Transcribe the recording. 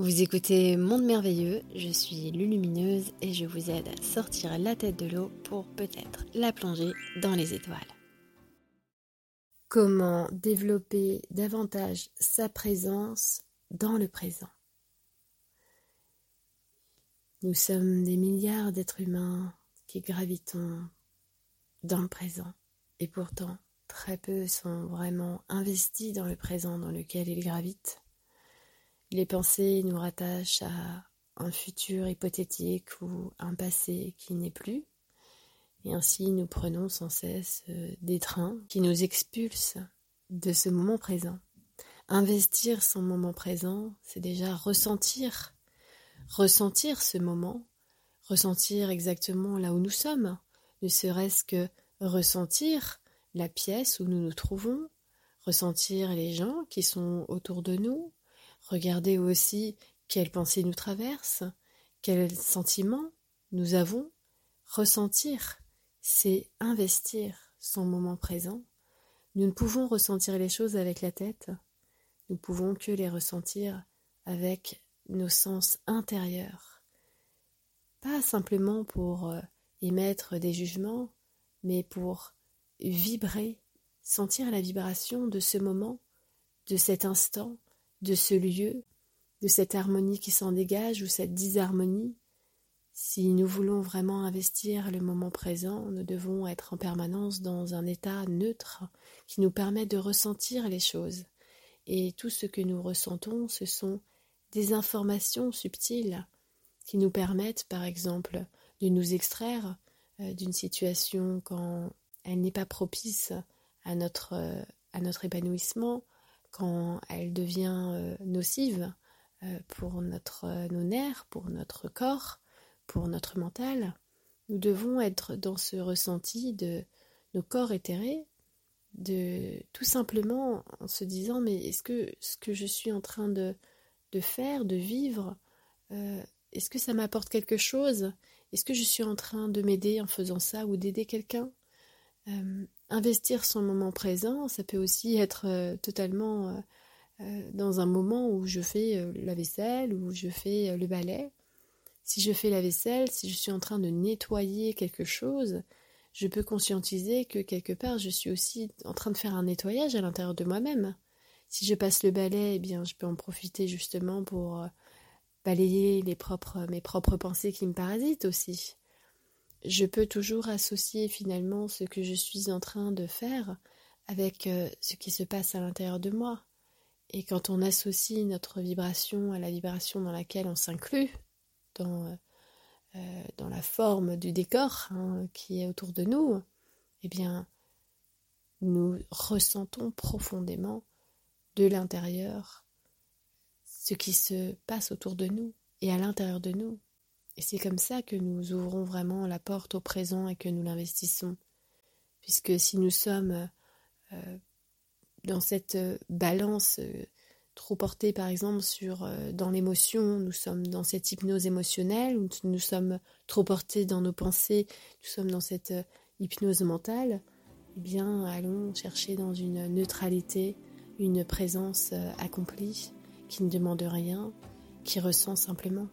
Vous écoutez Monde Merveilleux, je suis Lulumineuse et je vous aide à sortir la tête de l'eau pour peut-être la plonger dans les étoiles. Comment développer davantage sa présence dans le présent? Nous sommes des milliards d'êtres humains qui gravitons dans le présent et pourtant très peu sont vraiment investis dans le présent dans lequel ils gravitent. Les pensées nous rattachent à un futur hypothétique ou un passé qui n'est plus, et ainsi nous prenons sans cesse euh, des trains qui nous expulsent de ce moment présent. Investir son moment présent, c'est déjà ressentir, ressentir ce moment, ressentir exactement là où nous sommes, ne serait-ce que ressentir la pièce où nous nous trouvons, ressentir les gens qui sont autour de nous, Regardez aussi quelles pensées nous traversent, quels sentiments nous avons. Ressentir, c'est investir son moment présent. Nous ne pouvons ressentir les choses avec la tête, nous pouvons que les ressentir avec nos sens intérieurs. Pas simplement pour euh, émettre des jugements, mais pour vibrer, sentir la vibration de ce moment, de cet instant, de ce lieu, de cette harmonie qui s'en dégage ou cette disharmonie. Si nous voulons vraiment investir le moment présent, nous devons être en permanence dans un état neutre qui nous permet de ressentir les choses. Et tout ce que nous ressentons, ce sont des informations subtiles qui nous permettent, par exemple, de nous extraire euh, d'une situation quand elle n'est pas propice à notre, euh, à notre épanouissement, quand elle devient euh, nocive euh, pour notre, euh, nos nerfs, pour notre corps, pour notre mental, nous devons être dans ce ressenti de nos corps éthérés, de tout simplement en se disant mais est-ce que ce que je suis en train de, de faire, de vivre, est-ce que ça m'apporte quelque chose? Est-ce que je suis en train de m'aider en faisant ça ou d'aider quelqu'un? Investir son moment présent, ça peut aussi être euh, totalement euh, euh, dans un moment où je fais la vaisselle, où je fais le balai. Si je fais la vaisselle, si je suis en train de nettoyer quelque chose, je peux conscientiser que quelque part je suis aussi en train de faire un nettoyage à l'intérieur de moi-même. Si je passe le balai, eh bien je peux en profiter justement pour balayer les propres, mes propres pensées qui me parasitent aussi je peux toujours associer finalement ce que je suis en train de faire avec euh, ce qui se passe à l'intérieur de moi. Et quand on associe notre vibration à la vibration dans laquelle on s'inclut, dans, euh, euh, la forme du décor hein, qui est autour de nous, eh bien, nous ressentons profondément de l'intérieur ce qui se passe autour de nous et à l'intérieur de nous. Et c'est comme ça que nous ouvrons vraiment la porte au présent et que nous l'investissons. Puisque si nous sommes euh, dans cette euh, balance euh, trop portée par exemple sur dans l'émotion, nous sommes dans cette hypnose émotionnelle, ou nous sommes trop portés dans nos pensées, nous sommes dans cette hypnose mentale, eh bien allons chercher dans une neutralité, une présence accomplie qui ne demande rien, qui ressent simplement.